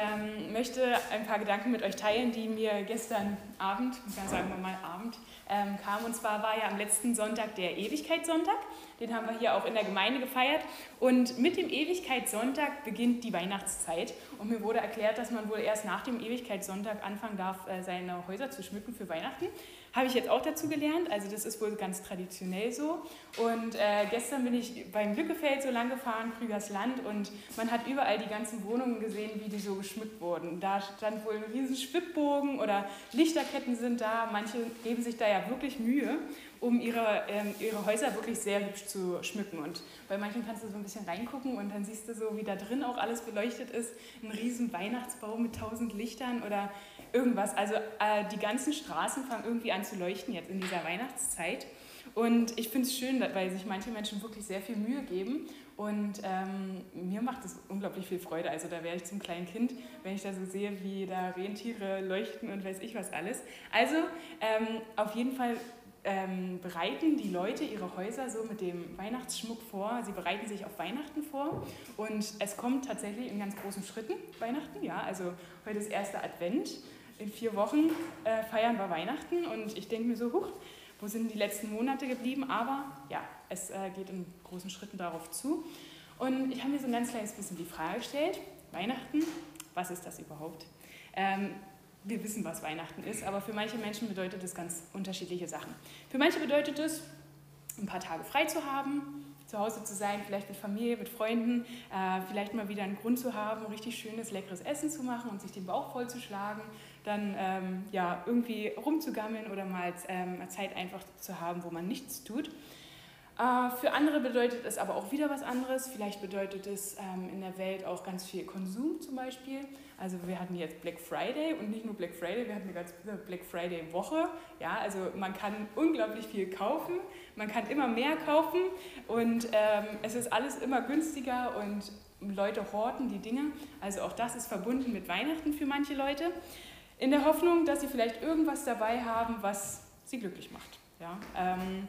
ähm, möchte ein paar Gedanken mit euch teilen, die mir gestern Abend, sagen wir mal Abend, ähm, kamen. Und zwar war ja am letzten Sonntag der Ewigkeitssonntag. Den haben wir hier auch in der Gemeinde gefeiert. Und mit dem Ewigkeitssonntag beginnt die Weihnachtszeit. Und mir wurde erklärt, dass man wohl erst nach dem Ewigkeitssonntag anfangen darf, äh, seine Häuser zu schmücken für Weihnachten. Habe ich jetzt auch dazu gelernt. Also das ist wohl ganz traditionell so. Und äh, gestern bin ich beim Lückefeld so lang gefahren, Krügers Land, und man hat überall die ganzen Wohnungen gesehen, wie die so geschmückt wurden. Da stand wohl ein riesen Schwibbogen oder Lichterketten sind da. Manche geben sich da ja wirklich Mühe um ihre, ähm, ihre Häuser wirklich sehr hübsch zu schmücken. Und bei manchen kannst du so ein bisschen reingucken und dann siehst du so, wie da drin auch alles beleuchtet ist. Ein riesen Weihnachtsbaum mit tausend Lichtern oder irgendwas. Also äh, die ganzen Straßen fangen irgendwie an zu leuchten jetzt in dieser Weihnachtszeit. Und ich finde es schön, weil sich manche Menschen wirklich sehr viel Mühe geben. Und ähm, mir macht es unglaublich viel Freude. Also da wäre ich zum kleinen Kind, wenn ich da so sehe, wie da Rentiere leuchten und weiß ich was alles. Also ähm, auf jeden Fall ähm, bereiten die Leute ihre Häuser so mit dem Weihnachtsschmuck vor. Sie bereiten sich auf Weihnachten vor und es kommt tatsächlich in ganz großen Schritten Weihnachten. Ja, also heute ist erster Advent. In vier Wochen äh, feiern wir Weihnachten und ich denke mir so, huch, wo sind die letzten Monate geblieben? Aber ja, es äh, geht in großen Schritten darauf zu. Und ich habe mir so ein ganz kleines bisschen die Frage gestellt: Weihnachten, was ist das überhaupt? Ähm, wir wissen, was Weihnachten ist, aber für manche Menschen bedeutet es ganz unterschiedliche Sachen. Für manche bedeutet es, ein paar Tage frei zu haben, zu Hause zu sein, vielleicht mit Familie, mit Freunden, äh, vielleicht mal wieder einen Grund zu haben, richtig schönes, leckeres Essen zu machen und sich den Bauch vollzuschlagen, dann ähm, ja, irgendwie rumzugammeln oder mal ähm, Zeit einfach zu haben, wo man nichts tut. Äh, für andere bedeutet es aber auch wieder was anderes. Vielleicht bedeutet es ähm, in der Welt auch ganz viel Konsum zum Beispiel. Also wir hatten jetzt Black Friday und nicht nur Black Friday, wir hatten eine ganze Black Friday Woche. Ja, also man kann unglaublich viel kaufen, man kann immer mehr kaufen und ähm, es ist alles immer günstiger und Leute horten die Dinge. Also auch das ist verbunden mit Weihnachten für manche Leute. In der Hoffnung, dass sie vielleicht irgendwas dabei haben, was sie glücklich macht. Ja, ähm,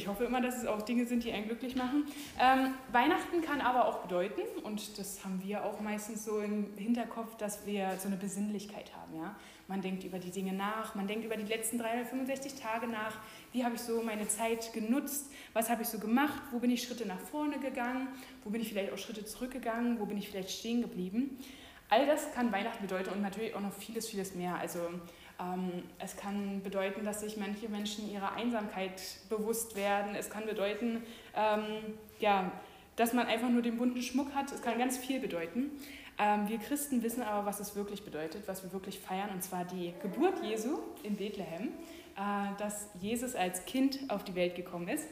ich hoffe immer, dass es auch Dinge sind, die einen glücklich machen. Ähm, Weihnachten kann aber auch bedeuten, und das haben wir auch meistens so im Hinterkopf, dass wir so eine Besinnlichkeit haben. Ja? Man denkt über die Dinge nach, man denkt über die letzten 365 Tage nach. Wie habe ich so meine Zeit genutzt? Was habe ich so gemacht? Wo bin ich Schritte nach vorne gegangen? Wo bin ich vielleicht auch Schritte zurückgegangen? Wo bin ich vielleicht stehen geblieben? All das kann Weihnachten bedeuten und natürlich auch noch vieles, vieles mehr. Also es kann bedeuten, dass sich manche Menschen ihrer Einsamkeit bewusst werden. Es kann bedeuten, ähm, ja, dass man einfach nur den bunten Schmuck hat. Es kann ganz viel bedeuten. Ähm, wir Christen wissen aber, was es wirklich bedeutet, was wir wirklich feiern, und zwar die Geburt Jesu in Bethlehem, äh, dass Jesus als Kind auf die Welt gekommen ist.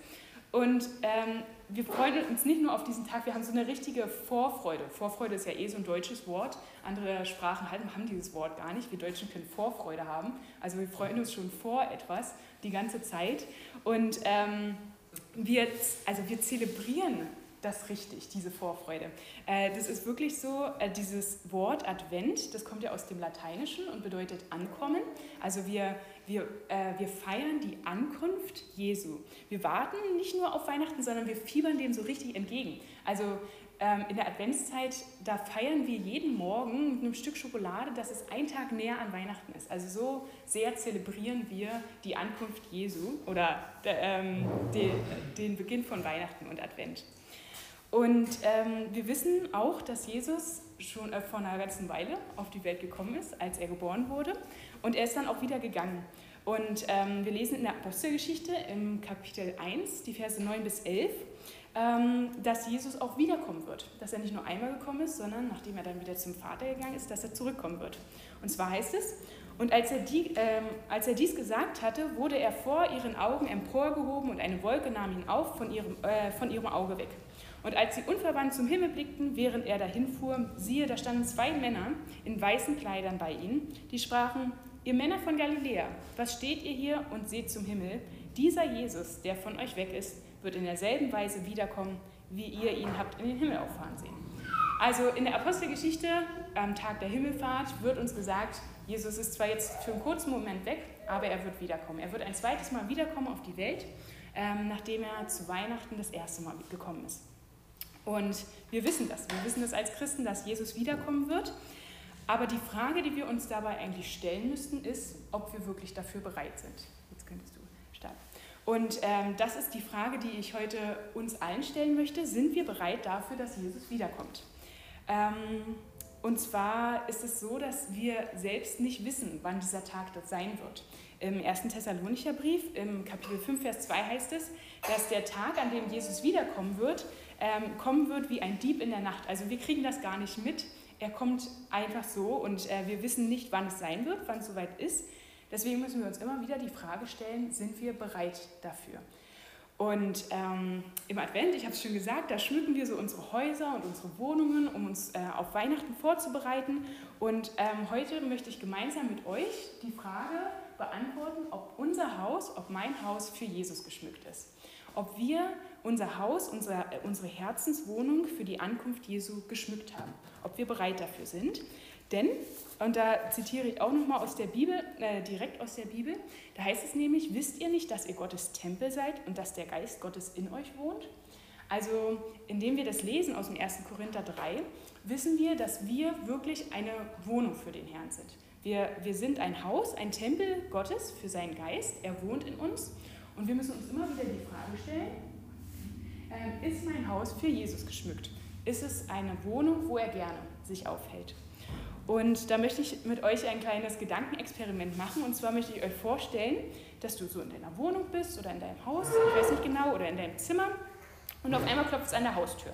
Und ähm, wir freuen uns nicht nur auf diesen Tag, wir haben so eine richtige Vorfreude. Vorfreude ist ja eh so ein deutsches Wort. Andere Sprachen haben dieses Wort gar nicht. Wir Deutschen können Vorfreude haben. Also wir freuen uns schon vor etwas die ganze Zeit. Und ähm, wir, also wir zelebrieren das richtig, diese Vorfreude. Äh, das ist wirklich so, äh, dieses Wort Advent, das kommt ja aus dem Lateinischen und bedeutet ankommen. Also wir, wir, äh, wir feiern die Ankunft Jesu. Wir warten nicht nur auf Weihnachten, sondern wir fiebern dem so richtig entgegen. Also ähm, in der Adventszeit, da feiern wir jeden Morgen mit einem Stück Schokolade, dass es ein Tag näher an Weihnachten ist. Also so sehr zelebrieren wir die Ankunft Jesu oder ähm, den Beginn von Weihnachten und Advent. Und ähm, wir wissen auch, dass Jesus schon äh, vor einer ganzen Weile auf die Welt gekommen ist, als er geboren wurde. Und er ist dann auch wieder gegangen. Und ähm, wir lesen in der Apostelgeschichte im Kapitel 1, die Verse 9 bis 11, ähm, dass Jesus auch wiederkommen wird. Dass er nicht nur einmal gekommen ist, sondern nachdem er dann wieder zum Vater gegangen ist, dass er zurückkommen wird. Und zwar heißt es, und als er, die, ähm, als er dies gesagt hatte, wurde er vor ihren Augen emporgehoben und eine Wolke nahm ihn auf von ihrem, äh, von ihrem Auge weg. Und als sie unverwandt zum Himmel blickten, während er dahin fuhr, siehe, da standen zwei Männer in weißen Kleidern bei ihnen, die sprachen, ihr Männer von Galiläa, was steht ihr hier und seht zum Himmel? Dieser Jesus, der von euch weg ist, wird in derselben Weise wiederkommen, wie ihr ihn habt in den Himmel auffahren sehen. Also in der Apostelgeschichte, am Tag der Himmelfahrt, wird uns gesagt, Jesus ist zwar jetzt für einen kurzen Moment weg, aber er wird wiederkommen. Er wird ein zweites Mal wiederkommen auf die Welt, ähm, nachdem er zu Weihnachten das erste Mal gekommen ist. Und wir wissen das. Wir wissen das als Christen, dass Jesus wiederkommen wird. Aber die Frage, die wir uns dabei eigentlich stellen müssten, ist, ob wir wirklich dafür bereit sind. Jetzt könntest du starten. Und ähm, das ist die Frage, die ich heute uns allen stellen möchte. Sind wir bereit dafür, dass Jesus wiederkommt? Ähm, und zwar ist es so, dass wir selbst nicht wissen, wann dieser Tag dort sein wird. Im 1. Thessalonicher Brief, im Kapitel 5, Vers 2 heißt es, dass der Tag, an dem Jesus wiederkommen wird, ähm, kommen wird wie ein Dieb in der Nacht. Also wir kriegen das gar nicht mit. Er kommt einfach so und äh, wir wissen nicht, wann es sein wird, wann es soweit ist. Deswegen müssen wir uns immer wieder die Frage stellen, sind wir bereit dafür? Und ähm, im Advent, ich habe es schon gesagt, da schmücken wir so unsere Häuser und unsere Wohnungen, um uns äh, auf Weihnachten vorzubereiten. Und ähm, heute möchte ich gemeinsam mit euch die Frage beantworten, ob unser Haus, ob mein Haus für Jesus geschmückt ist. Ob wir unser Haus, unsere, äh, unsere Herzenswohnung für die Ankunft Jesu geschmückt haben. Ob wir bereit dafür sind. Denn, und da zitiere ich auch nochmal aus der Bibel, äh, direkt aus der Bibel, da heißt es nämlich, wisst ihr nicht, dass ihr Gottes Tempel seid und dass der Geist Gottes in euch wohnt? Also, indem wir das lesen aus dem 1. Korinther 3, wissen wir, dass wir wirklich eine Wohnung für den Herrn sind. Wir, wir sind ein Haus, ein Tempel Gottes für seinen Geist. Er wohnt in uns. Und wir müssen uns immer wieder die Frage stellen, ist mein Haus für Jesus geschmückt? Ist es eine Wohnung, wo er gerne sich aufhält? Und da möchte ich mit euch ein kleines Gedankenexperiment machen. Und zwar möchte ich euch vorstellen, dass du so in deiner Wohnung bist oder in deinem Haus, ich weiß nicht genau, oder in deinem Zimmer. Und auf einmal klopft es an der Haustür.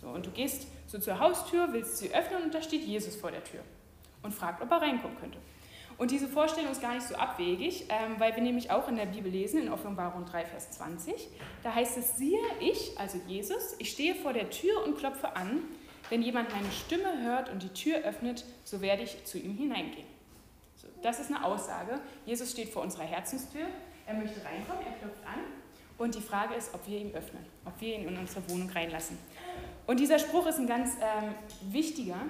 So, und du gehst so zur Haustür, willst sie öffnen und da steht Jesus vor der Tür und fragt, ob er reinkommen könnte. Und diese Vorstellung ist gar nicht so abwegig, ähm, weil wir nämlich auch in der Bibel lesen, in Offenbarung 3, Vers 20, da heißt es, siehe ich, also Jesus, ich stehe vor der Tür und klopfe an. Wenn jemand meine Stimme hört und die Tür öffnet, so werde ich zu ihm hineingehen. So, das ist eine Aussage. Jesus steht vor unserer Herzenstür. Er möchte reinkommen, er klopft an. Und die Frage ist, ob wir ihm öffnen, ob wir ihn in unsere Wohnung reinlassen. Und dieser Spruch ist ein ganz ähm, wichtiger,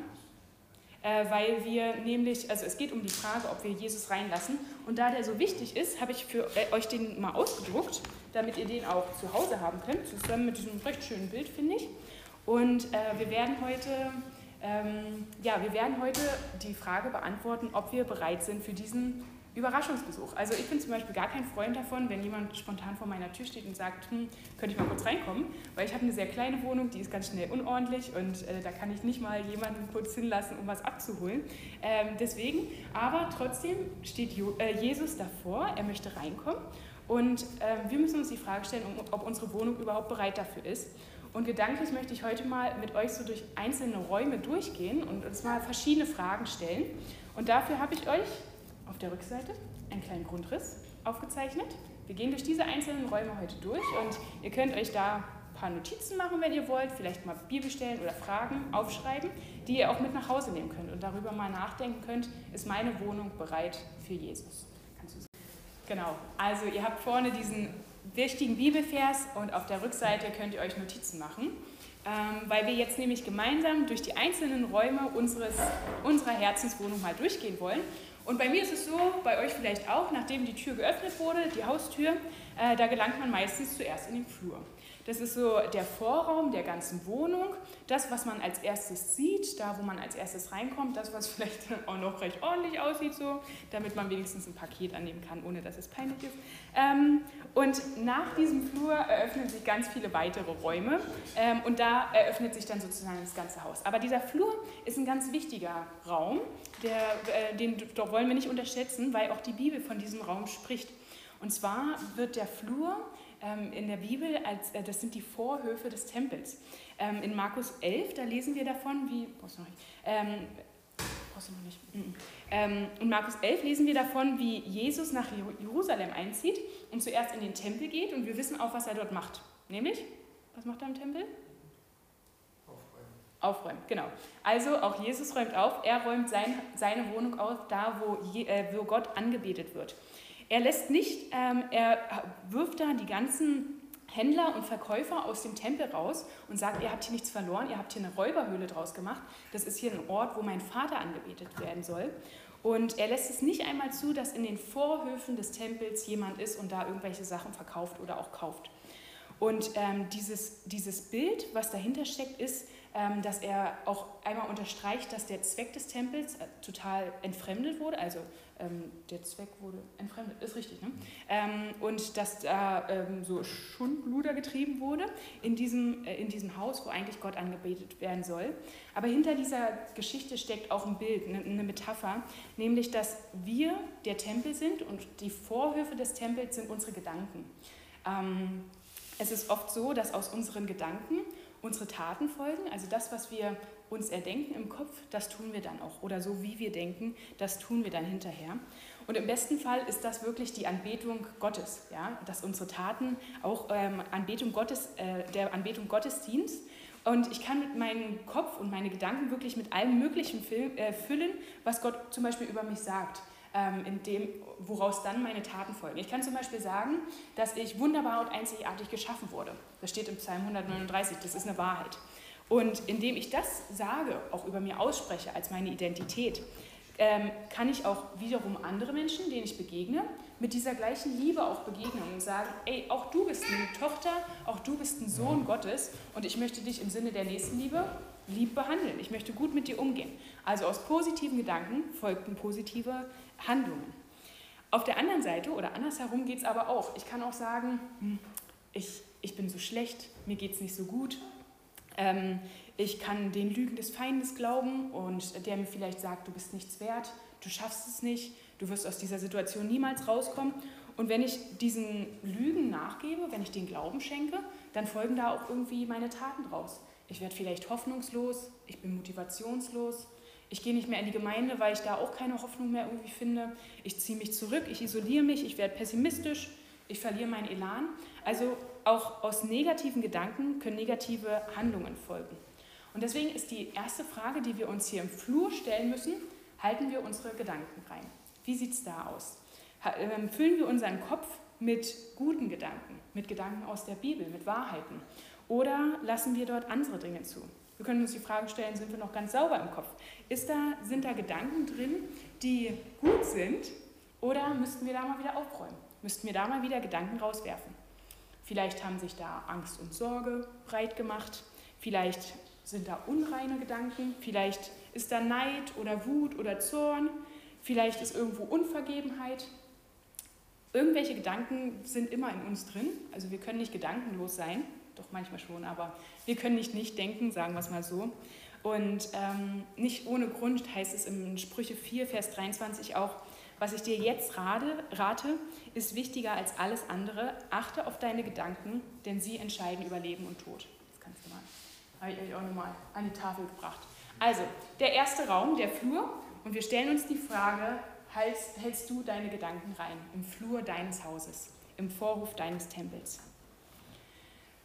weil wir nämlich, also es geht um die Frage, ob wir Jesus reinlassen. Und da der so wichtig ist, habe ich für äh, euch den mal ausgedruckt, damit ihr den auch zu Hause haben könnt, zusammen mit diesem recht schönen Bild, finde ich. Und äh, wir werden heute ähm, ja, wir werden heute die Frage beantworten, ob wir bereit sind für diesen Überraschungsbesuch. Also ich bin zum Beispiel gar kein Freund davon, wenn jemand spontan vor meiner Tür steht und sagt, hm, könnte ich mal kurz reinkommen, weil ich habe eine sehr kleine Wohnung, die ist ganz schnell unordentlich und äh, da kann ich nicht mal jemanden kurz hinlassen, um was abzuholen. Ähm, deswegen, aber trotzdem steht jo äh, Jesus davor, er möchte reinkommen und äh, wir müssen uns die Frage stellen, ob unsere Wohnung überhaupt bereit dafür ist. Und gedanklich möchte ich heute mal mit euch so durch einzelne Räume durchgehen und uns mal verschiedene Fragen stellen. Und dafür habe ich euch auf der Rückseite einen kleinen Grundriss aufgezeichnet. Wir gehen durch diese einzelnen Räume heute durch und ihr könnt euch da ein paar Notizen machen, wenn ihr wollt, vielleicht mal Bibelstellen oder Fragen aufschreiben, die ihr auch mit nach Hause nehmen könnt und darüber mal nachdenken könnt, ist meine Wohnung bereit für Jesus? Kannst du Genau, also ihr habt vorne diesen wichtigen Bibelvers und auf der Rückseite könnt ihr euch Notizen machen, weil wir jetzt nämlich gemeinsam durch die einzelnen Räume unseres, unserer Herzenswohnung mal durchgehen wollen. Und bei mir ist es so, bei euch vielleicht auch, nachdem die Tür geöffnet wurde, die Haustür, äh, da gelangt man meistens zuerst in den Flur. Das ist so der Vorraum der ganzen Wohnung, das, was man als erstes sieht, da, wo man als erstes reinkommt, das, was vielleicht auch noch recht ordentlich aussieht, so, damit man wenigstens ein Paket annehmen kann, ohne dass es peinlich ist. Ähm, und nach diesem Flur eröffnen sich ganz viele weitere Räume ähm, und da eröffnet sich dann sozusagen das ganze Haus. Aber dieser Flur ist ein ganz wichtiger Raum, der, äh, den wollen wir nicht unterschätzen, weil auch die Bibel von diesem Raum spricht. Und zwar wird der Flur in der Bibel, als, äh, das sind die Vorhöfe des Tempels. Ähm, in Markus 11, da lesen wir davon, wie, brauchst du noch nicht, ähm, brauchst du noch nicht. Mm -mm. in Markus 11 lesen wir davon, wie Jesus nach Jerusalem einzieht und zuerst in den Tempel geht und wir wissen auch, was er dort macht. Nämlich, was macht er im Tempel? Aufräumen. Aufräumen, genau. Also auch Jesus räumt auf, er räumt sein, seine Wohnung auf, da wo, je, äh, wo Gott angebetet wird. Er lässt nicht, ähm, er wirft da die ganzen Händler und Verkäufer aus dem Tempel raus und sagt, ihr habt hier nichts verloren, ihr habt hier eine Räuberhöhle draus gemacht. Das ist hier ein Ort, wo mein Vater angebetet werden soll. Und er lässt es nicht einmal zu, dass in den Vorhöfen des Tempels jemand ist und da irgendwelche Sachen verkauft oder auch kauft. Und ähm, dieses, dieses Bild, was dahinter steckt, ist, dass er auch einmal unterstreicht, dass der Zweck des Tempels äh, total entfremdet wurde, also ähm, der Zweck wurde entfremdet, ist richtig, ne? Ähm, und dass da ähm, so Schundluder getrieben wurde in diesem, äh, in diesem Haus, wo eigentlich Gott angebetet werden soll. Aber hinter dieser Geschichte steckt auch ein Bild, eine, eine Metapher, nämlich, dass wir der Tempel sind und die Vorhöfe des Tempels sind unsere Gedanken. Ähm, es ist oft so, dass aus unseren Gedanken unsere Taten folgen, also das, was wir uns erdenken im Kopf, das tun wir dann auch. Oder so wie wir denken, das tun wir dann hinterher. Und im besten Fall ist das wirklich die Anbetung Gottes, ja? dass unsere Taten auch ähm, Anbetung Gottes, äh, der Anbetung Gottes dient. Und ich kann mit meinem Kopf und meine Gedanken wirklich mit allem Möglichen äh, füllen, was Gott zum Beispiel über mich sagt, in dem, woraus dann meine Taten folgen. Ich kann zum Beispiel sagen, dass ich wunderbar und einzigartig geschaffen wurde. Das steht im Psalm 139, das ist eine Wahrheit. Und indem ich das sage, auch über mir ausspreche als meine Identität, ähm, kann ich auch wiederum andere Menschen, denen ich begegne, mit dieser gleichen Liebe auch begegnen und sagen, ey, auch du bist eine Tochter, auch du bist ein Sohn Gottes und ich möchte dich im Sinne der Nächstenliebe lieb behandeln. Ich möchte gut mit dir umgehen. Also aus positiven Gedanken folgten positive Handlungen. Auf der anderen Seite oder andersherum geht es aber auch. Ich kann auch sagen, hm, ich, ich bin so schlecht, mir geht es nicht so gut, ähm, ich kann den Lügen des Feindes glauben und der mir vielleicht sagt, du bist nichts wert, du schaffst es nicht, du wirst aus dieser Situation niemals rauskommen. Und wenn ich diesen Lügen nachgebe, wenn ich den Glauben schenke, dann folgen da auch irgendwie meine Taten draus. Ich werde vielleicht hoffnungslos, ich bin motivationslos, ich gehe nicht mehr in die Gemeinde, weil ich da auch keine Hoffnung mehr irgendwie finde. Ich ziehe mich zurück, ich isoliere mich, ich werde pessimistisch, ich verliere meinen Elan. Also auch aus negativen Gedanken können negative Handlungen folgen. Und deswegen ist die erste Frage, die wir uns hier im Flur stellen müssen, halten wir unsere Gedanken rein? Wie sieht es da aus? Ähm, füllen wir unseren Kopf mit guten Gedanken, mit Gedanken aus der Bibel, mit Wahrheiten? Oder lassen wir dort andere Dinge zu? Wir können uns die Frage stellen, sind wir noch ganz sauber im Kopf? Ist da, sind da Gedanken drin, die gut sind? Oder müssten wir da mal wieder aufräumen? Müssten wir da mal wieder Gedanken rauswerfen? Vielleicht haben sich da Angst und Sorge breit gemacht. Vielleicht sind da unreine Gedanken. Vielleicht ist da Neid oder Wut oder Zorn. Vielleicht ist irgendwo Unvergebenheit. Irgendwelche Gedanken sind immer in uns drin. Also wir können nicht gedankenlos sein. Doch manchmal schon, aber wir können nicht nicht denken, sagen wir es mal so. Und ähm, nicht ohne Grund heißt es in Sprüche 4, Vers 23 auch, was ich dir jetzt rate, rate, ist wichtiger als alles andere. Achte auf deine Gedanken, denn sie entscheiden über Leben und Tod. Das kannst du mal. Habe ich euch auch nochmal an die Tafel gebracht. Also, der erste Raum, der Flur. Und wir stellen uns die Frage, hältst, hältst du deine Gedanken rein im Flur deines Hauses, im Vorhof deines Tempels?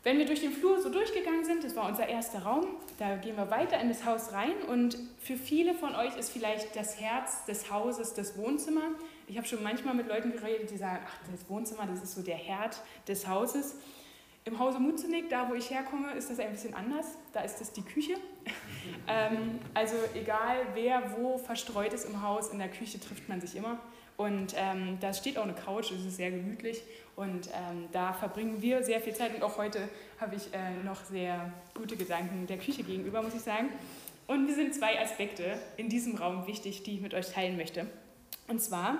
Wenn wir durch den Flur so durchgegangen sind, das war unser erster Raum, da gehen wir weiter in das Haus rein und für viele von euch ist vielleicht das Herz des Hauses das Wohnzimmer. Ich habe schon manchmal mit Leuten geredet, die sagen, ach, das Wohnzimmer, das ist so der Herd des Hauses. Im Hause Mutzenig, da wo ich herkomme, ist das ein bisschen anders. Da ist das die Küche. ähm, also egal wer wo verstreut ist im Haus, in der Küche trifft man sich immer. Und ähm, da steht auch eine Couch, es ist sehr gemütlich und ähm, da verbringen wir sehr viel Zeit und auch heute habe ich äh, noch sehr gute Gedanken der Küche gegenüber, muss ich sagen. Und mir sind zwei Aspekte in diesem Raum wichtig, die ich mit euch teilen möchte. Und zwar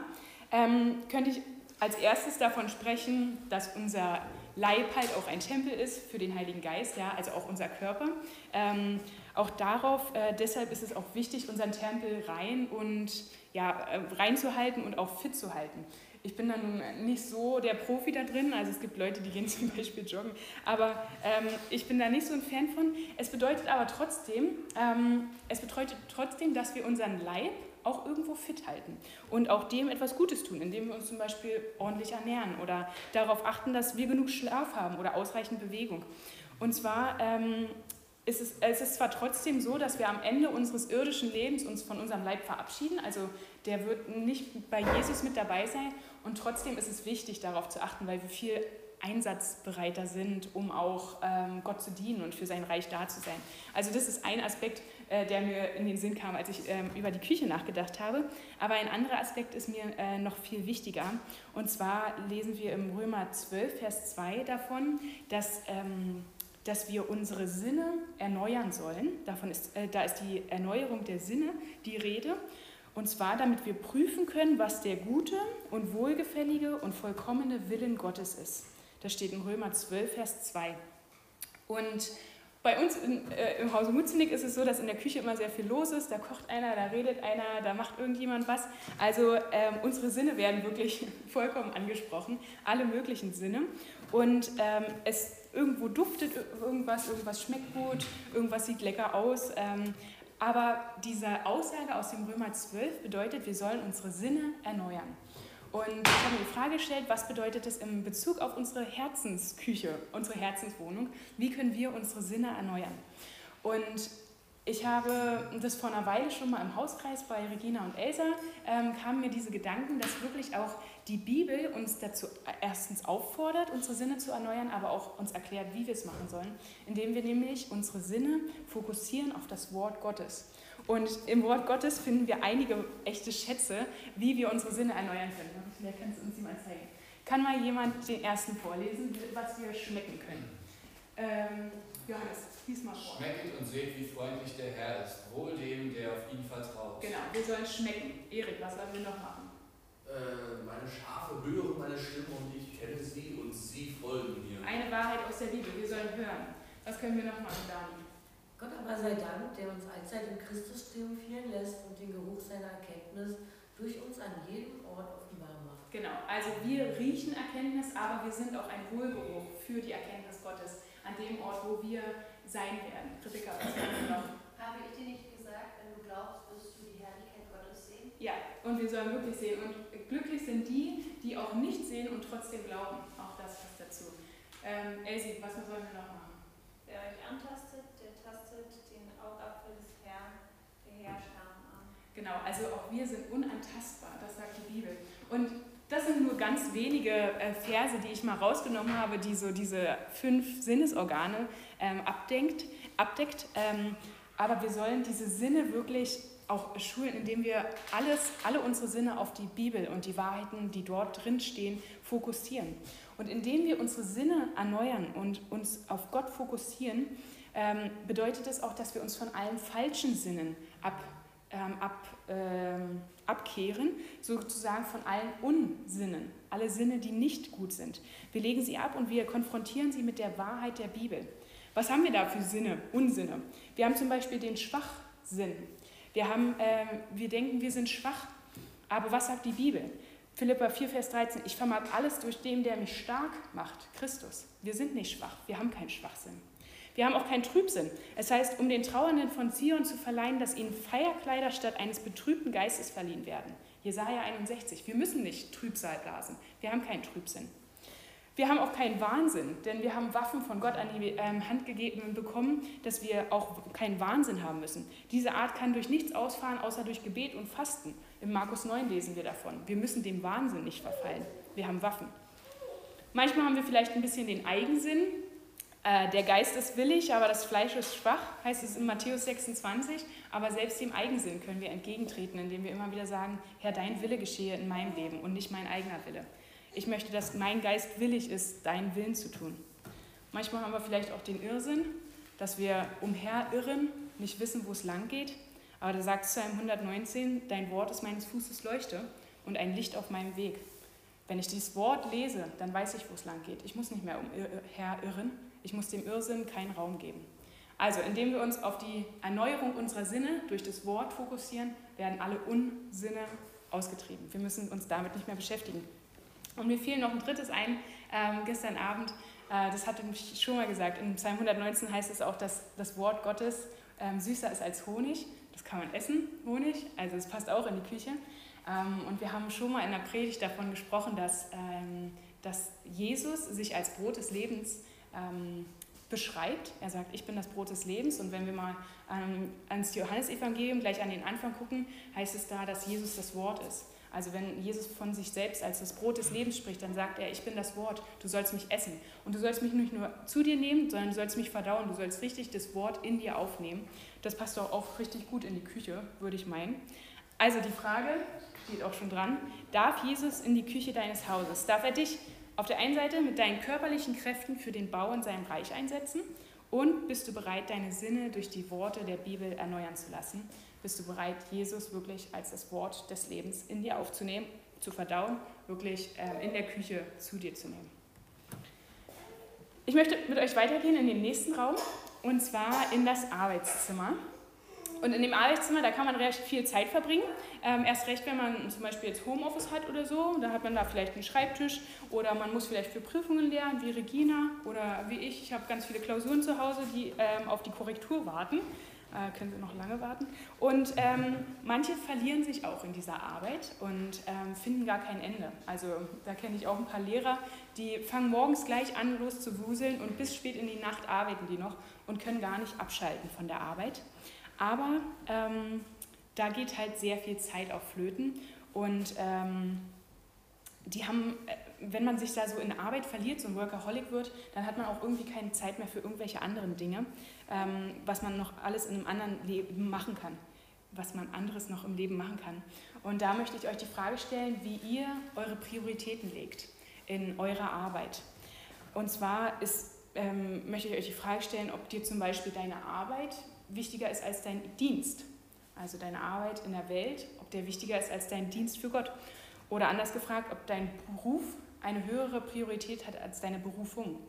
ähm, könnte ich als erstes davon sprechen, dass unser Leib halt auch ein Tempel ist für den Heiligen Geist, ja, also auch unser Körper. Ähm, auch darauf, äh, deshalb ist es auch wichtig, unseren Tempel rein und ja, äh, reinzuhalten und auch fit zu halten. Ich bin dann nicht so der Profi da drin, also es gibt Leute, die gehen zum Beispiel joggen, aber ähm, ich bin da nicht so ein Fan von. Es bedeutet aber trotzdem, ähm, es bedeutet trotzdem, dass wir unseren Leib auch irgendwo fit halten und auch dem etwas Gutes tun, indem wir uns zum Beispiel ordentlich ernähren oder darauf achten, dass wir genug Schlaf haben oder ausreichend Bewegung. Und zwar ähm, ist es, es ist zwar trotzdem so, dass wir am Ende unseres irdischen Lebens uns von unserem Leib verabschieden, also der wird nicht bei Jesus mit dabei sein und trotzdem ist es wichtig, darauf zu achten, weil wir viel einsatzbereiter sind, um auch ähm, Gott zu dienen und für sein Reich da zu sein. Also das ist ein Aspekt, äh, der mir in den Sinn kam, als ich ähm, über die Küche nachgedacht habe. Aber ein anderer Aspekt ist mir äh, noch viel wichtiger. Und zwar lesen wir im Römer 12, Vers 2 davon, dass ähm, dass wir unsere Sinne erneuern sollen. Davon ist, äh, da ist die Erneuerung der Sinne die Rede. Und zwar, damit wir prüfen können, was der gute und wohlgefällige und vollkommene Willen Gottes ist. Das steht in Römer 12, Vers 2. Und bei uns in, äh, im Hause Mutzenig ist es so, dass in der Küche immer sehr viel los ist. Da kocht einer, da redet einer, da macht irgendjemand was. Also ähm, unsere Sinne werden wirklich vollkommen angesprochen, alle möglichen Sinne. Und ähm, es irgendwo duftet irgendwas, irgendwas schmeckt gut, irgendwas sieht lecker aus. Ähm, aber diese Aussage aus dem Römer 12 bedeutet, wir sollen unsere Sinne erneuern. Und ich habe mir die Frage gestellt, was bedeutet das in Bezug auf unsere Herzensküche, unsere Herzenswohnung? Wie können wir unsere Sinne erneuern? Und ich habe das vor einer Weile schon mal im Hauskreis bei Regina und Elsa, ähm, kamen mir diese Gedanken, dass wirklich auch die Bibel uns dazu erstens auffordert, unsere Sinne zu erneuern, aber auch uns erklärt, wie wir es machen sollen, indem wir nämlich unsere Sinne fokussieren auf das Wort Gottes. Und im Wort Gottes finden wir einige echte Schätze, wie wir unsere Sinne erneuern können. Vielleicht kannst du uns die mal zeigen. Kann mal jemand den ersten vorlesen, was wir schmecken können? Ähm, Johannes. Schmecket und seht, wie freundlich der Herr ist. Wohl dem, der auf ihn vertraut. Genau, wir sollen schmecken. Erik, was sollen wir noch machen? Äh, meine Schafe hören meine Stimme und ich kenne sie und sie folgen mir. Eine Wahrheit aus der Bibel, wir sollen hören. Was können wir noch machen, Dani? Gott aber sei Dank, der uns allzeit in Christus triumphieren lässt und den Geruch seiner Erkenntnis durch uns an jedem Ort offenbar macht. Genau, also wir riechen Erkenntnis, aber wir sind auch ein Wohlgeruch für die Erkenntnis Gottes an dem Ort, wo wir sein werden. Rebecca, was noch? Habe ich dir nicht gesagt, wenn du glaubst, wirst du die Herrlichkeit Gottes sehen? Ja, und wir sollen wirklich sehen. Und glücklich sind die, die auch nicht sehen und trotzdem glauben. Auch das passt dazu. Ähm, Elsie, was sollen wir noch machen? Wer euch antastet, der tastet den Augapfel des Herrn, der Herrscher an. Genau, also auch wir sind unantastbar, das sagt die Bibel. Und das sind nur ganz wenige äh, Verse, die ich mal rausgenommen habe, die so diese fünf Sinnesorgane ähm, abdenkt, abdeckt. Ähm, aber wir sollen diese Sinne wirklich auch schulen, indem wir alles, alle unsere Sinne auf die Bibel und die Wahrheiten, die dort drin stehen, fokussieren. Und indem wir unsere Sinne erneuern und uns auf Gott fokussieren, ähm, bedeutet das auch, dass wir uns von allen falschen Sinnen ab, ähm, ab, ähm, abkehren, sozusagen von allen Unsinnen, alle Sinne, die nicht gut sind. Wir legen sie ab und wir konfrontieren sie mit der Wahrheit der Bibel. Was haben wir da für Sinne, Unsinne? Wir haben zum Beispiel den Schwachsinn. Wir, haben, äh, wir denken, wir sind schwach. Aber was sagt die Bibel? Philippa 4, Vers 13, ich vermag alles durch den, der mich stark macht, Christus. Wir sind nicht schwach, wir haben keinen Schwachsinn. Wir haben auch keinen Trübsinn. Es heißt, um den Trauernden von Zion zu verleihen, dass ihnen Feierkleider statt eines betrübten Geistes verliehen werden. Jesaja 61. Wir müssen nicht Trübsal blasen. Wir haben keinen Trübsinn. Wir haben auch keinen Wahnsinn, denn wir haben Waffen von Gott an die ähm, Hand gegeben bekommen, dass wir auch keinen Wahnsinn haben müssen. Diese Art kann durch nichts ausfahren, außer durch Gebet und Fasten. Im Markus 9 lesen wir davon. Wir müssen dem Wahnsinn nicht verfallen. Wir haben Waffen. Manchmal haben wir vielleicht ein bisschen den Eigensinn, der Geist ist willig, aber das Fleisch ist schwach, heißt es in Matthäus 26. Aber selbst dem Eigensinn können wir entgegentreten, indem wir immer wieder sagen, Herr, dein Wille geschehe in meinem Leben und nicht mein eigener Wille. Ich möchte, dass mein Geist willig ist, deinen Willen zu tun. Manchmal haben wir vielleicht auch den Irrsinn, dass wir umherirren, nicht wissen, wo es lang geht. Aber da sagt Psalm 119, dein Wort ist meines Fußes Leuchte und ein Licht auf meinem Weg. Wenn ich dieses Wort lese, dann weiß ich, wo es lang geht. Ich muss nicht mehr umherirren, ich muss dem Irrsinn keinen Raum geben. Also, indem wir uns auf die Erneuerung unserer Sinne durch das Wort fokussieren, werden alle Unsinne ausgetrieben. Wir müssen uns damit nicht mehr beschäftigen. Und mir fiel noch ein drittes ein, ähm, gestern Abend, äh, das hatte ich schon mal gesagt, in Psalm 119 heißt es auch, dass das Wort Gottes ähm, süßer ist als Honig. Das kann man essen, Honig, also es passt auch in die Küche. Ähm, und wir haben schon mal in der Predigt davon gesprochen, dass, ähm, dass Jesus sich als Brot des Lebens ähm, beschreibt. Er sagt, ich bin das Brot des Lebens. Und wenn wir mal ähm, ans Johannesevangelium gleich an den Anfang gucken, heißt es da, dass Jesus das Wort ist. Also wenn Jesus von sich selbst als das Brot des Lebens spricht, dann sagt er, ich bin das Wort, du sollst mich essen. Und du sollst mich nicht nur zu dir nehmen, sondern du sollst mich verdauen, du sollst richtig das Wort in dir aufnehmen. Das passt doch auch richtig gut in die Küche, würde ich meinen. Also die Frage steht auch schon dran, darf Jesus in die Küche deines Hauses? Darf er dich auf der einen Seite mit deinen körperlichen Kräften für den Bau in seinem Reich einsetzen Und bist du bereit, deine Sinne durch die Worte der Bibel erneuern zu lassen? Bist du bereit, Jesus wirklich als das Wort des Lebens in dir aufzunehmen, zu verdauen, wirklich äh, in der Küche zu dir zu nehmen? Ich möchte mit euch weitergehen in den nächsten Raum und zwar in das Arbeitszimmer. Und in dem Arbeitszimmer, da kann man recht viel Zeit verbringen. Ähm, erst recht, wenn man zum Beispiel jetzt Homeoffice hat oder so, da hat man da vielleicht einen Schreibtisch oder man muss vielleicht für Prüfungen lernen, wie Regina oder wie ich. Ich habe ganz viele Klausuren zu Hause, die ähm, auf die Korrektur warten. Äh, können Sie noch lange warten. Und ähm, manche verlieren sich auch in dieser Arbeit und ähm, finden gar kein Ende. Also da kenne ich auch ein paar Lehrer, die fangen morgens gleich an, los zu wuseln und bis spät in die Nacht arbeiten die noch und können gar nicht abschalten von der Arbeit. Aber ähm, da geht halt sehr viel Zeit auf Flöten und ähm, die haben, äh, wenn man sich da so in Arbeit verliert, so ein Workaholic wird, dann hat man auch irgendwie keine Zeit mehr für irgendwelche anderen Dinge, ähm, was man noch alles in einem anderen Leben machen kann, was man anderes noch im Leben machen kann. Und da möchte ich euch die Frage stellen, wie ihr eure Prioritäten legt in eurer Arbeit. Und zwar ist, ähm, möchte ich euch die Frage stellen, ob dir zum Beispiel deine Arbeit wichtiger ist als dein Dienst. Also deine Arbeit in der Welt, ob der wichtiger ist als dein Dienst für Gott. Oder anders gefragt, ob dein Beruf eine höhere Priorität hat als deine Berufung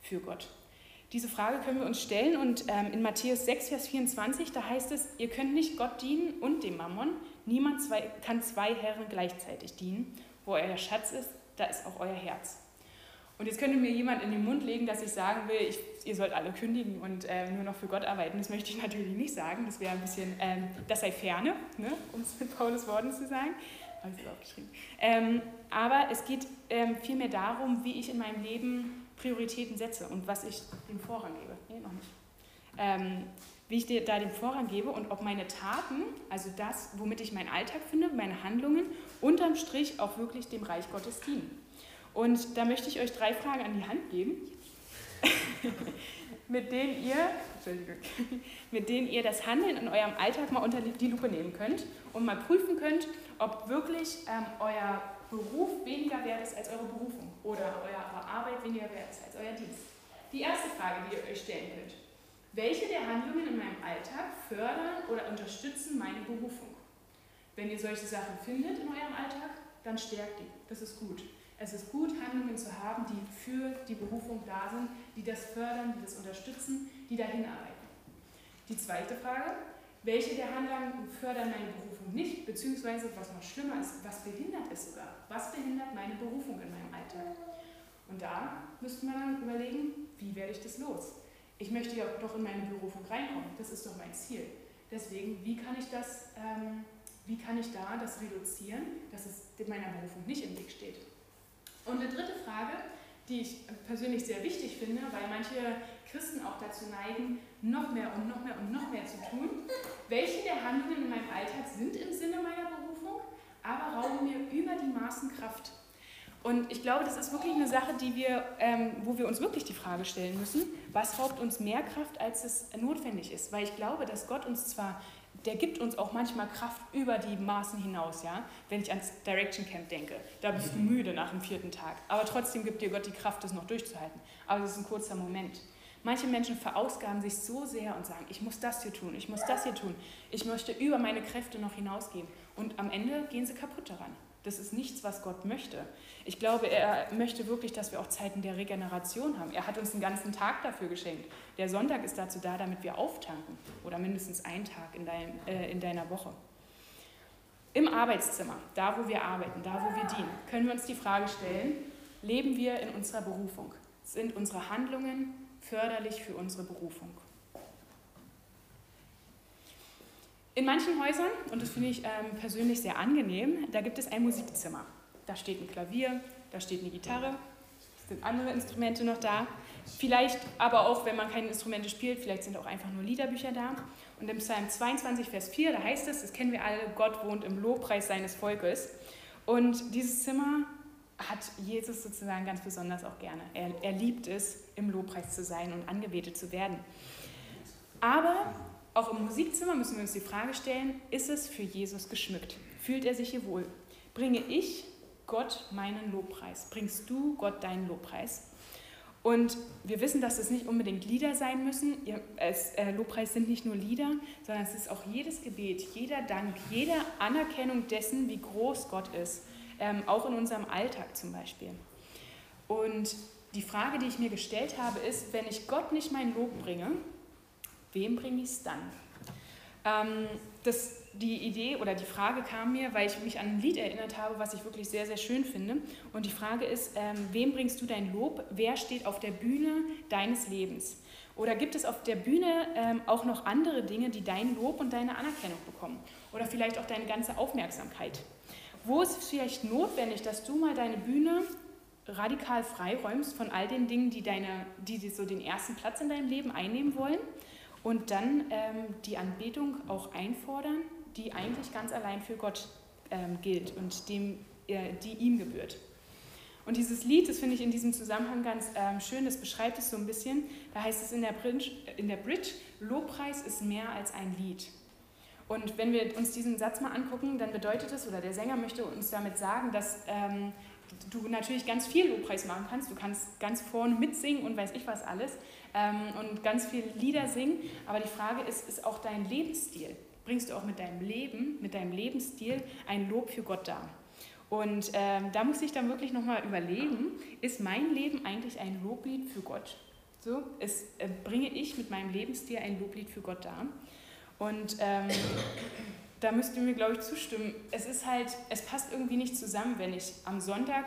für Gott. Diese Frage können wir uns stellen und ähm, in Matthäus 6, Vers 24, da heißt es, ihr könnt nicht Gott dienen und dem Mammon. Niemand kann zwei Herren gleichzeitig dienen. Wo euer Schatz ist, da ist auch euer Herz. Und jetzt könnte mir jemand in den Mund legen, dass ich sagen will, ich, ihr sollt alle kündigen und äh, nur noch für Gott arbeiten. Das möchte ich natürlich nicht sagen. Das wäre ein bisschen, ähm, das sei ferne, ne, um es mit Paulus Worten zu sagen. Habe ich es aufgeschrieben. Ähm, aber es geht ähm, vielmehr darum, wie ich in meinem Leben Prioritäten setze und was ich dem Vorrang gebe. Nee, noch nicht. Ähm, wie ich dir da den Vorrang gebe und ob meine Taten, also das, womit ich meinen Alltag finde, meine Handlungen, unterm Strich auch wirklich dem Reich Gottes dienen. Und da möchte ich euch drei Fragen an die Hand geben, mit, denen ihr, mit denen ihr das Handeln in eurem Alltag mal unter die Lupe nehmen könnt und mal prüfen könnt, ob wirklich ähm, euer Beruf weniger wert ist als eure Berufung oder eure Arbeit weniger wert ist als euer Dienst. Die erste Frage, die ihr euch stellen könnt. Welche der Handlungen in meinem Alltag fördern oder unterstützen meine Berufung? Wenn ihr solche Sachen findet in eurem Alltag, dann stärkt die. Das ist gut. Es ist gut, Handlungen zu haben, die für die Berufung da sind, die das fördern, die das unterstützen, die dahin arbeiten. Die zweite Frage, welche der Handlungen fördern meine Berufung nicht, beziehungsweise was noch schlimmer ist, was behindert es sogar? Was behindert meine Berufung in meinem Alltag? Und da müsste man dann überlegen, wie werde ich das los? Ich möchte ja doch in meine Berufung reinkommen, das ist doch mein Ziel. Deswegen, wie kann ich das, ähm, wie kann ich da das reduzieren, dass es meiner Berufung nicht im Weg steht? Und eine dritte Frage, die ich persönlich sehr wichtig finde, weil manche Christen auch dazu neigen, noch mehr und noch mehr und noch mehr zu tun. Welche der Handlungen in meinem Alltag sind im Sinne meiner Berufung, aber rauben mir über die Maßen Kraft? Und ich glaube, das ist wirklich eine Sache, die wir, ähm, wo wir uns wirklich die Frage stellen müssen, was raubt uns mehr Kraft, als es notwendig ist? Weil ich glaube, dass Gott uns zwar der gibt uns auch manchmal Kraft über die Maßen hinaus, ja. Wenn ich ans Direction Camp denke, da bist du müde nach dem vierten Tag, aber trotzdem gibt dir Gott die Kraft, das noch durchzuhalten. Aber es ist ein kurzer Moment. Manche Menschen verausgaben sich so sehr und sagen, ich muss das hier tun, ich muss das hier tun, ich möchte über meine Kräfte noch hinausgehen. Und am Ende gehen sie kaputt daran. Das ist nichts, was Gott möchte. Ich glaube, er möchte wirklich, dass wir auch Zeiten der Regeneration haben. Er hat uns einen ganzen Tag dafür geschenkt. Der Sonntag ist dazu da, damit wir auftanken oder mindestens einen Tag in, dein, äh, in deiner Woche. Im Arbeitszimmer, da wo wir arbeiten, da wo wir dienen, können wir uns die Frage stellen, leben wir in unserer Berufung? Sind unsere Handlungen förderlich für unsere Berufung? In manchen Häusern, und das finde ich ähm, persönlich sehr angenehm, da gibt es ein Musikzimmer. Da steht ein Klavier, da steht eine Gitarre, es sind andere Instrumente noch da. Vielleicht aber auch, wenn man keine Instrumente spielt, vielleicht sind auch einfach nur Liederbücher da. Und im Psalm 22, Vers 4, da heißt es, das kennen wir alle, Gott wohnt im Lobpreis seines Volkes. Und dieses Zimmer hat Jesus sozusagen ganz besonders auch gerne. Er, er liebt es, im Lobpreis zu sein und angebetet zu werden. Aber auch im Musikzimmer müssen wir uns die Frage stellen, ist es für Jesus geschmückt? Fühlt er sich hier wohl? Bringe ich Gott meinen Lobpreis? Bringst du Gott deinen Lobpreis? Und wir wissen, dass es nicht unbedingt Lieder sein müssen. Äh, Lobpreis sind nicht nur Lieder, sondern es ist auch jedes Gebet, jeder Dank, jede Anerkennung dessen, wie groß Gott ist. Ähm, auch in unserem Alltag zum Beispiel. Und die Frage, die ich mir gestellt habe, ist, wenn ich Gott nicht mein Lob bringe, wem bringe ich es dann? Ähm, das, die Idee oder die Frage kam mir, weil ich mich an ein Lied erinnert habe, was ich wirklich sehr, sehr schön finde. Und die Frage ist, ähm, wem bringst du dein Lob? Wer steht auf der Bühne deines Lebens? Oder gibt es auf der Bühne ähm, auch noch andere Dinge, die dein Lob und deine Anerkennung bekommen? Oder vielleicht auch deine ganze Aufmerksamkeit? Wo ist es vielleicht notwendig, dass du mal deine Bühne radikal freiräumst von all den Dingen, die, deine, die so den ersten Platz in deinem Leben einnehmen wollen? Und dann ähm, die Anbetung auch einfordern, die eigentlich ganz allein für Gott ähm, gilt und dem, äh, die ihm gebührt. Und dieses Lied, das finde ich in diesem Zusammenhang ganz ähm, schön, das beschreibt es so ein bisschen. Da heißt es in der, Bridge, in der Bridge, Lobpreis ist mehr als ein Lied. Und wenn wir uns diesen Satz mal angucken, dann bedeutet es, oder der Sänger möchte uns damit sagen, dass ähm, du natürlich ganz viel Lobpreis machen kannst. Du kannst ganz vorne mitsingen und weiß ich was alles ähm, und ganz viele Lieder singen. Aber die Frage ist, ist auch dein Lebensstil? Bringst du auch mit deinem Leben, mit deinem Lebensstil ein Lob für Gott dar? Und ähm, da muss ich dann wirklich nochmal überlegen, ist mein Leben eigentlich ein Loblied für Gott? So, ist, äh, bringe ich mit meinem Lebensstil ein Loblied für Gott dar? Und ähm, da müsst ihr mir, glaube ich, zustimmen. Es ist halt, es passt irgendwie nicht zusammen, wenn ich am Sonntag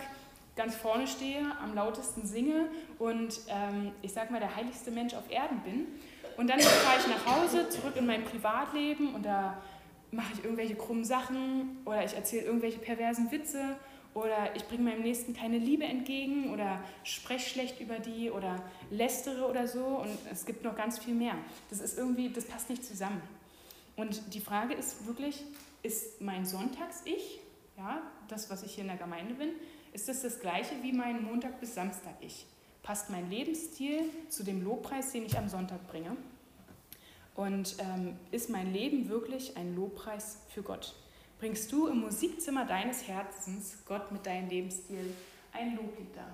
ganz vorne stehe, am lautesten singe und ähm, ich sag mal der heiligste Mensch auf Erden bin. Und dann fahre ich nach Hause, zurück in mein Privatleben und da mache ich irgendwelche krummen Sachen oder ich erzähle irgendwelche perversen Witze oder ich bringe meinem Nächsten keine Liebe entgegen oder spreche schlecht über die oder lästere oder so und es gibt noch ganz viel mehr. Das ist irgendwie, das passt nicht zusammen. Und die Frage ist wirklich, ist mein Sonntags-Ich, ja, das, was ich hier in der Gemeinde bin, ist das das gleiche wie mein Montag bis Samstag ich? Passt mein Lebensstil zu dem Lobpreis, den ich am Sonntag bringe? Und ähm, ist mein Leben wirklich ein Lobpreis für Gott? Bringst du im Musikzimmer deines Herzens Gott mit deinem Lebensstil ein Loblied dar?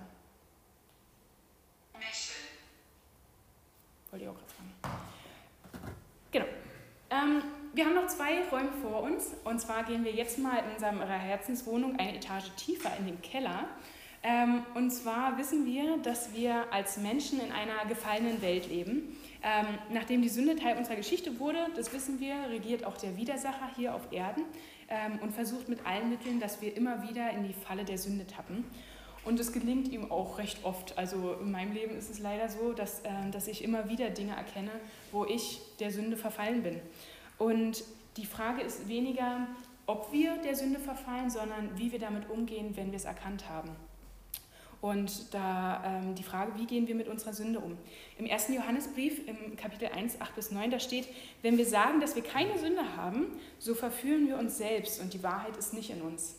Wollte ich auch gerade fragen. Genau. Ähm, wir haben noch zwei Räume vor uns. Und zwar gehen wir jetzt mal in unserer Herzenswohnung eine Etage tiefer in den Keller. Ähm, und zwar wissen wir, dass wir als Menschen in einer gefallenen Welt leben. Ähm, nachdem die Sünde Teil unserer Geschichte wurde, das wissen wir, regiert auch der Widersacher hier auf Erden ähm, und versucht mit allen Mitteln, dass wir immer wieder in die Falle der Sünde tappen. Und es gelingt ihm auch recht oft. Also in meinem Leben ist es leider so, dass, äh, dass ich immer wieder Dinge erkenne, wo ich der Sünde verfallen bin. Und die Frage ist weniger, ob wir der Sünde verfallen, sondern wie wir damit umgehen, wenn wir es erkannt haben. Und da ähm, die Frage, wie gehen wir mit unserer Sünde um? Im ersten Johannesbrief, im Kapitel 1, 8 bis 9, da steht, wenn wir sagen, dass wir keine Sünde haben, so verführen wir uns selbst und die Wahrheit ist nicht in uns.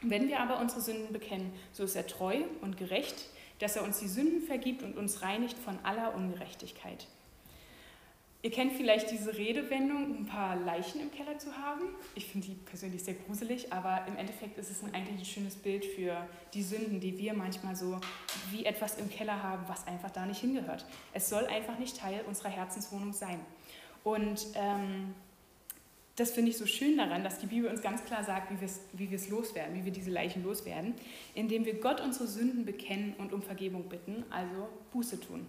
Wenn wir aber unsere Sünden bekennen, so ist er treu und gerecht, dass er uns die Sünden vergibt und uns reinigt von aller Ungerechtigkeit. Ihr kennt vielleicht diese Redewendung, ein paar Leichen im Keller zu haben. Ich finde die persönlich sehr gruselig, aber im Endeffekt ist es eigentlich ein schönes Bild für die Sünden, die wir manchmal so wie etwas im Keller haben, was einfach da nicht hingehört. Es soll einfach nicht Teil unserer Herzenswohnung sein. Und ähm, das finde ich so schön daran, dass die Bibel uns ganz klar sagt, wie wir es loswerden, wie wir diese Leichen loswerden, indem wir Gott unsere Sünden bekennen und um Vergebung bitten, also Buße tun.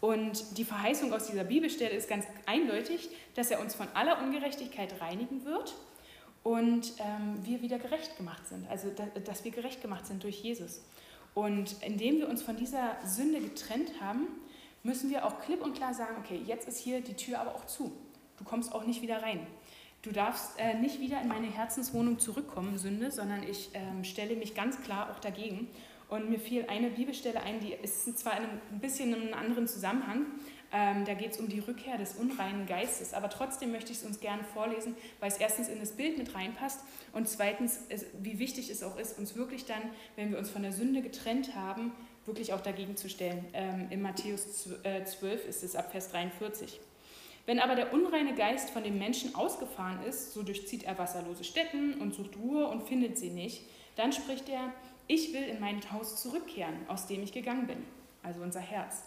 Und die Verheißung aus dieser Bibelstelle ist ganz eindeutig, dass er uns von aller Ungerechtigkeit reinigen wird und ähm, wir wieder gerecht gemacht sind, also da, dass wir gerecht gemacht sind durch Jesus. Und indem wir uns von dieser Sünde getrennt haben, müssen wir auch klipp und klar sagen, okay, jetzt ist hier die Tür aber auch zu. Du kommst auch nicht wieder rein. Du darfst äh, nicht wieder in meine Herzenswohnung zurückkommen, Sünde, sondern ich ähm, stelle mich ganz klar auch dagegen und mir fiel eine Bibelstelle ein, die ist zwar in einem, ein bisschen in einem anderen Zusammenhang, ähm, da geht es um die Rückkehr des unreinen Geistes, aber trotzdem möchte ich es uns gerne vorlesen, weil es erstens in das Bild mit reinpasst und zweitens, es, wie wichtig es auch ist, uns wirklich dann, wenn wir uns von der Sünde getrennt haben, wirklich auch dagegen zu stellen. Ähm, in Matthäus 12 äh, ist es ab Vers 43. Wenn aber der unreine Geist von dem Menschen ausgefahren ist, so durchzieht er wasserlose Städten und sucht Ruhe und findet sie nicht, dann spricht er, ich will in mein Haus zurückkehren, aus dem ich gegangen bin. also unser Herz.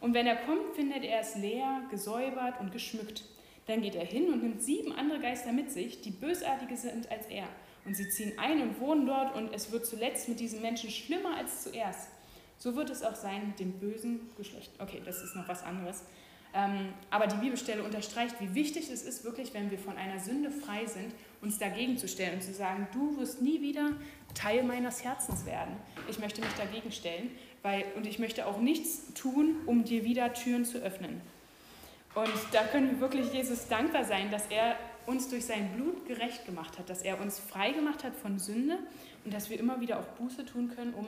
Und wenn er kommt, findet er es leer, gesäubert und geschmückt. Dann geht er hin und nimmt sieben andere Geister mit sich, die bösartiger sind als er. Und sie ziehen ein und wohnen dort und es wird zuletzt mit diesen Menschen schlimmer als zuerst. So wird es auch sein mit dem bösen Geschlecht. Okay, das ist noch was anderes. Ähm, aber die Bibelstelle unterstreicht, wie wichtig es ist, wirklich, wenn wir von einer Sünde frei sind, uns dagegen zu stellen und zu sagen, du wirst nie wieder Teil meines Herzens werden. Ich möchte mich dagegen stellen weil, und ich möchte auch nichts tun, um dir wieder Türen zu öffnen. Und da können wir wirklich Jesus dankbar sein, dass er uns durch sein Blut gerecht gemacht hat, dass er uns frei gemacht hat von Sünde und dass wir immer wieder auch Buße tun können, um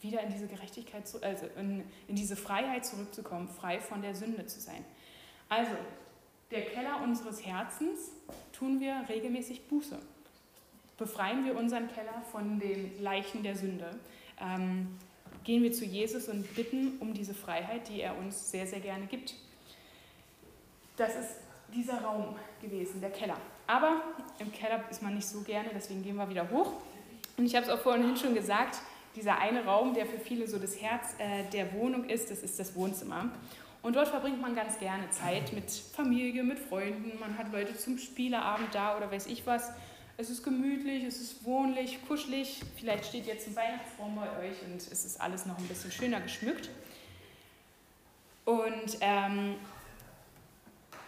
wieder in diese Gerechtigkeit, also in, in diese Freiheit zurückzukommen, frei von der Sünde zu sein. Also, der Keller unseres Herzens tun wir regelmäßig Buße. Befreien wir unseren Keller von den Leichen der Sünde. Ähm, gehen wir zu Jesus und bitten um diese Freiheit, die er uns sehr, sehr gerne gibt. Das ist dieser Raum gewesen, der Keller. Aber im Keller ist man nicht so gerne, deswegen gehen wir wieder hoch. Und ich habe es auch vorhin schon gesagt, dieser eine Raum, der für viele so das Herz äh, der Wohnung ist, das ist das Wohnzimmer. Und dort verbringt man ganz gerne Zeit mit Familie, mit Freunden. Man hat Leute zum Spieleabend da oder weiß ich was. Es ist gemütlich, es ist wohnlich, kuschelig. Vielleicht steht jetzt ein Weihnachtsbaum bei euch und es ist alles noch ein bisschen schöner geschmückt. Und ähm,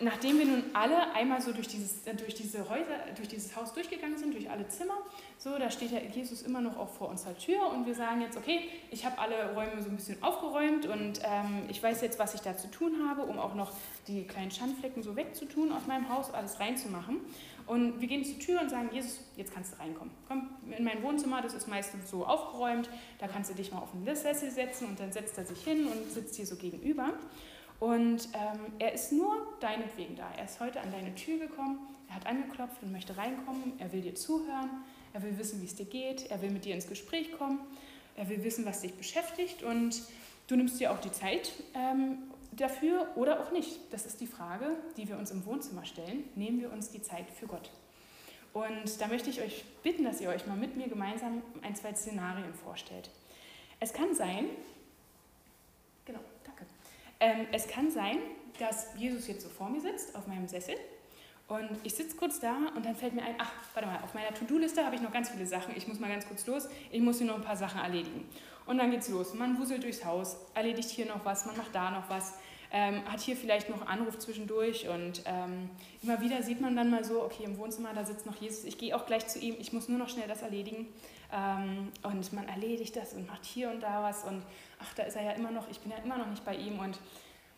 nachdem wir nun alle einmal so durch dieses, äh, durch diese Häuser, durch dieses Haus durchgegangen sind, durch alle Zimmer, so, da steht ja Jesus immer noch auch vor unserer Tür und wir sagen jetzt, okay, ich habe alle Räume so ein bisschen aufgeräumt und ähm, ich weiß jetzt, was ich da zu tun habe, um auch noch die kleinen Schandflecken so wegzutun aus meinem Haus, alles reinzumachen. Und wir gehen zur Tür und sagen, Jesus, jetzt kannst du reinkommen. Komm in mein Wohnzimmer, das ist meistens so aufgeräumt, da kannst du dich mal auf den Sessel setzen und dann setzt er sich hin und sitzt hier so gegenüber. Und ähm, er ist nur deinetwegen da. Er ist heute an deine Tür gekommen, er hat angeklopft und möchte reinkommen, er will dir zuhören, er will wissen, wie es dir geht, er will mit dir ins Gespräch kommen, er will wissen, was dich beschäftigt und du nimmst dir auch die Zeit ähm, dafür oder auch nicht. Das ist die Frage, die wir uns im Wohnzimmer stellen. Nehmen wir uns die Zeit für Gott? Und da möchte ich euch bitten, dass ihr euch mal mit mir gemeinsam ein, zwei Szenarien vorstellt. Es kann sein, ähm, es kann sein, dass Jesus jetzt so vor mir sitzt, auf meinem Sessel. Und ich sitze kurz da und dann fällt mir ein, ach, warte mal, auf meiner To-Do-Liste habe ich noch ganz viele Sachen. Ich muss mal ganz kurz los. Ich muss hier noch ein paar Sachen erledigen. Und dann geht's los. Man wuselt durchs Haus, erledigt hier noch was, man macht da noch was. Ähm, hat hier vielleicht noch Anruf zwischendurch und ähm, immer wieder sieht man dann mal so, okay, im Wohnzimmer, da sitzt noch Jesus, ich gehe auch gleich zu ihm, ich muss nur noch schnell das erledigen ähm, und man erledigt das und macht hier und da was. Und ach, da ist er ja immer noch, ich bin ja immer noch nicht bei ihm. Und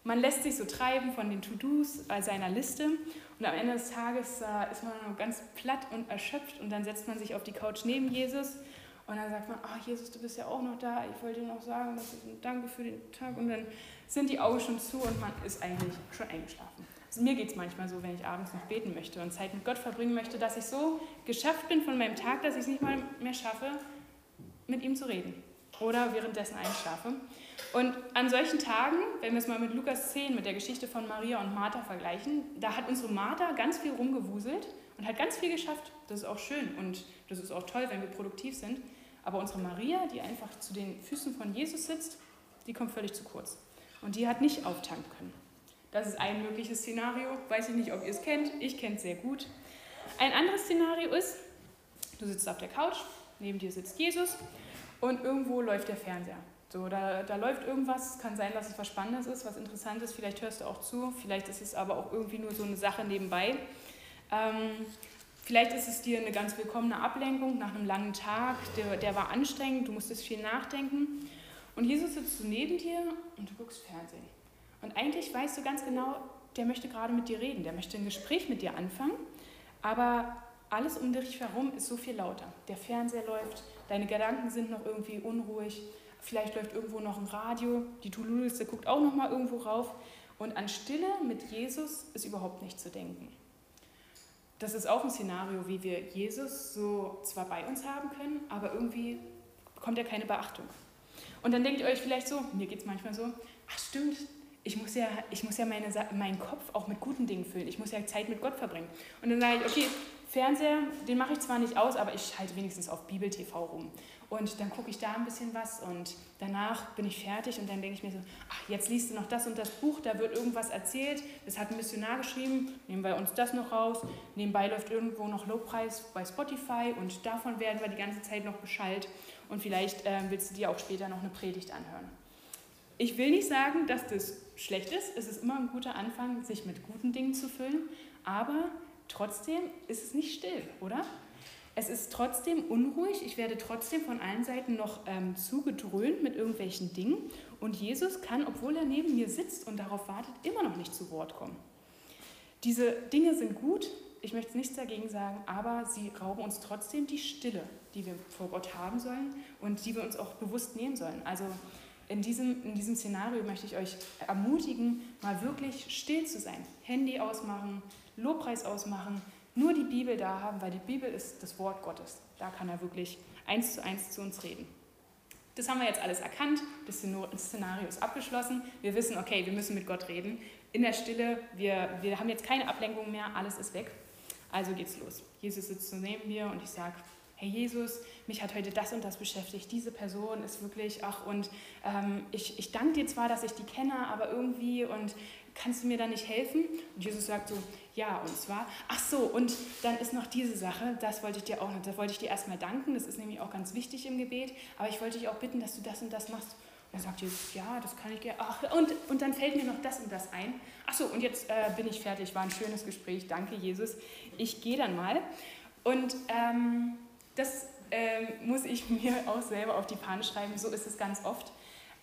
man lässt sich so treiben von den To-Dos seiner Liste. Und am Ende des Tages äh, ist man ganz platt und erschöpft. Und dann setzt man sich auf die Couch neben Jesus. Und dann sagt man, ach Jesus, du bist ja auch noch da, ich wollte dir noch sagen, dass ich danke für den Tag. Und dann sind die Augen schon zu und man ist eigentlich schon eingeschlafen. Mir geht es manchmal so, wenn ich abends noch beten möchte und Zeit mit Gott verbringen möchte, dass ich so geschafft bin von meinem Tag, dass ich es nicht mal mehr schaffe, mit ihm zu reden oder währenddessen einschlafe. Und an solchen Tagen, wenn wir es mal mit Lukas 10, mit der Geschichte von Maria und Martha vergleichen, da hat unsere Martha ganz viel rumgewuselt und hat ganz viel geschafft. Das ist auch schön und das ist auch toll, wenn wir produktiv sind. Aber unsere Maria, die einfach zu den Füßen von Jesus sitzt, die kommt völlig zu kurz. Und die hat nicht auftanken können. Das ist ein mögliches Szenario. Weiß ich nicht, ob ihr es kennt. Ich kenne es sehr gut. Ein anderes Szenario ist, du sitzt auf der Couch, neben dir sitzt Jesus und irgendwo läuft der Fernseher. So, da, da läuft irgendwas, kann sein, dass es was Spannendes ist, was Interessantes, vielleicht hörst du auch zu, vielleicht ist es aber auch irgendwie nur so eine Sache nebenbei. Ähm, vielleicht ist es dir eine ganz willkommene Ablenkung nach einem langen Tag, der, der war anstrengend, du musstest viel nachdenken. Und Jesus sitzt so neben dir und du guckst Fernsehen. Und eigentlich weißt du ganz genau, der möchte gerade mit dir reden, der möchte ein Gespräch mit dir anfangen, aber alles um dich herum ist so viel lauter. Der Fernseher läuft, deine Gedanken sind noch irgendwie unruhig, vielleicht läuft irgendwo noch ein Radio, die To-Do-Liste guckt auch noch mal irgendwo rauf. Und an Stille mit Jesus ist überhaupt nicht zu denken. Das ist auch ein Szenario, wie wir Jesus so zwar bei uns haben können, aber irgendwie bekommt er keine Beachtung. Und dann denkt ihr euch vielleicht so, mir geht es manchmal so, ach stimmt, ich muss ja, ich muss ja meine, meinen Kopf auch mit guten Dingen füllen. Ich muss ja Zeit mit Gott verbringen. Und dann sage ich, okay, Fernseher, den mache ich zwar nicht aus, aber ich schalte wenigstens auf Bibel TV rum. Und dann gucke ich da ein bisschen was und danach bin ich fertig und dann denke ich mir so, ach, jetzt liest du noch das und das Buch, da wird irgendwas erzählt, das hat ein Missionar geschrieben, nehmen wir uns das noch raus. Nebenbei läuft irgendwo noch Lobpreis bei Spotify und davon werden wir die ganze Zeit noch beschallt und vielleicht äh, willst du dir auch später noch eine Predigt anhören. Ich will nicht sagen, dass das schlecht ist. Es ist immer ein guter Anfang, sich mit guten Dingen zu füllen, aber trotzdem ist es nicht still, oder? Es ist trotzdem unruhig, ich werde trotzdem von allen Seiten noch ähm, zugedröhnt mit irgendwelchen Dingen und Jesus kann, obwohl er neben mir sitzt und darauf wartet, immer noch nicht zu Wort kommen. Diese Dinge sind gut, ich möchte nichts dagegen sagen, aber sie rauben uns trotzdem die Stille, die wir vor Gott haben sollen und die wir uns auch bewusst nehmen sollen. Also in diesem, in diesem Szenario möchte ich euch ermutigen, mal wirklich still zu sein. Handy ausmachen, Lobpreis ausmachen, nur die Bibel da haben, weil die Bibel ist das Wort Gottes. Da kann er wirklich eins zu eins zu uns reden. Das haben wir jetzt alles erkannt, das Szenario ist abgeschlossen. Wir wissen, okay, wir müssen mit Gott reden. In der Stille, wir, wir haben jetzt keine Ablenkung mehr, alles ist weg. Also geht's los. Jesus sitzt so neben mir und ich sage, hey Jesus, mich hat heute das und das beschäftigt, diese Person ist wirklich, ach und ähm, ich, ich danke dir zwar, dass ich die kenne, aber irgendwie und kannst du mir da nicht helfen? Und Jesus sagt so, ja, und zwar, ach so, und dann ist noch diese Sache, das wollte ich dir auch noch, da wollte ich dir erstmal danken, das ist nämlich auch ganz wichtig im Gebet, aber ich wollte dich auch bitten, dass du das und das machst. Und dann sagt Jesus, ja, das kann ich gerne. Ach, und, und dann fällt mir noch das und das ein. Ach so, und jetzt äh, bin ich fertig, war ein schönes Gespräch, danke Jesus. Ich gehe dann mal. Und ähm, das ähm, muss ich mir auch selber auf die Fahne schreiben, so ist es ganz oft.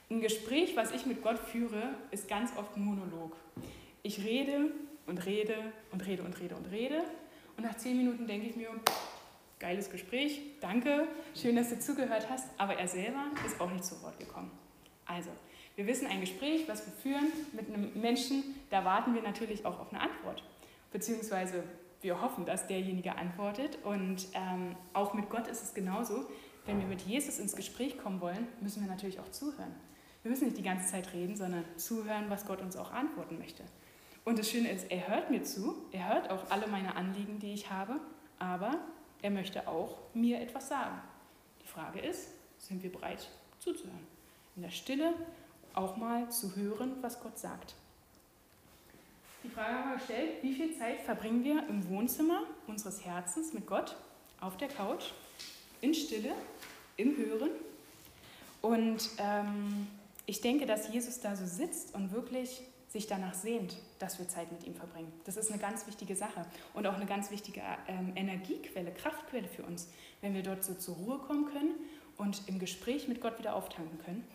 Ein Gespräch, was ich mit Gott führe, ist ganz oft Monolog. Ich rede und rede und rede und rede und rede. Und nach zehn Minuten denke ich mir, geiles Gespräch, danke, schön, dass du zugehört hast. Aber er selber ist auch nicht zu Wort gekommen. Also, wir wissen ein Gespräch, was wir führen mit einem Menschen, da warten wir natürlich auch auf eine Antwort. Beziehungsweise wir hoffen, dass derjenige antwortet. Und ähm, auch mit Gott ist es genauso. Wenn wir mit Jesus ins Gespräch kommen wollen, müssen wir natürlich auch zuhören. Wir müssen nicht die ganze Zeit reden, sondern zuhören, was Gott uns auch antworten möchte. Und das Schöne ist, er hört mir zu, er hört auch alle meine Anliegen, die ich habe, aber er möchte auch mir etwas sagen. Die Frage ist, sind wir bereit zuzuhören? In der Stille auch mal zu hören, was Gott sagt. Die Frage haben wir gestellt, wie viel Zeit verbringen wir im Wohnzimmer unseres Herzens mit Gott, auf der Couch, in Stille, im Hören? Und ähm, ich denke, dass Jesus da so sitzt und wirklich sich danach sehnt, dass wir Zeit mit ihm verbringen. Das ist eine ganz wichtige Sache und auch eine ganz wichtige ähm, Energiequelle, Kraftquelle für uns, wenn wir dort so zur Ruhe kommen können und im Gespräch mit Gott wieder auftanken können.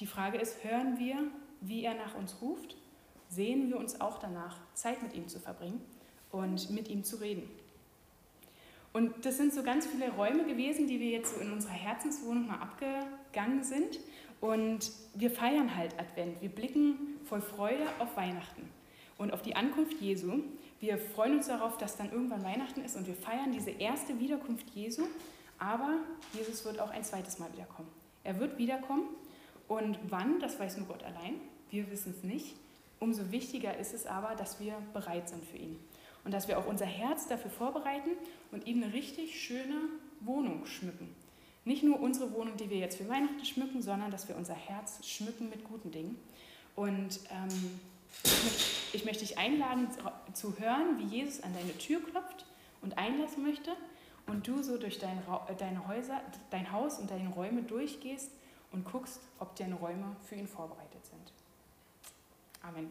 Die Frage ist, hören wir, wie er nach uns ruft? Sehen wir uns auch danach, Zeit mit ihm zu verbringen und mit ihm zu reden? Und das sind so ganz viele Räume gewesen, die wir jetzt so in unserer Herzenswohnung mal abgegangen sind. Und wir feiern halt Advent. Wir blicken voll Freude auf Weihnachten und auf die Ankunft Jesu. Wir freuen uns darauf, dass dann irgendwann Weihnachten ist und wir feiern diese erste Wiederkunft Jesu. Aber Jesus wird auch ein zweites Mal wiederkommen. Er wird wiederkommen und wann, das weiß nur Gott allein. Wir wissen es nicht. Umso wichtiger ist es aber, dass wir bereit sind für ihn und dass wir auch unser Herz dafür vorbereiten und ihm eine richtig schöne Wohnung schmücken. Nicht nur unsere Wohnung, die wir jetzt für Weihnachten schmücken, sondern dass wir unser Herz schmücken mit guten Dingen. Und ähm, ich, möchte, ich möchte dich einladen zu hören, wie Jesus an deine Tür klopft und einlassen möchte und du so durch dein, deine Häuser, dein Haus und deine Räume durchgehst und guckst, ob deine Räume für ihn vorbereitet Amén.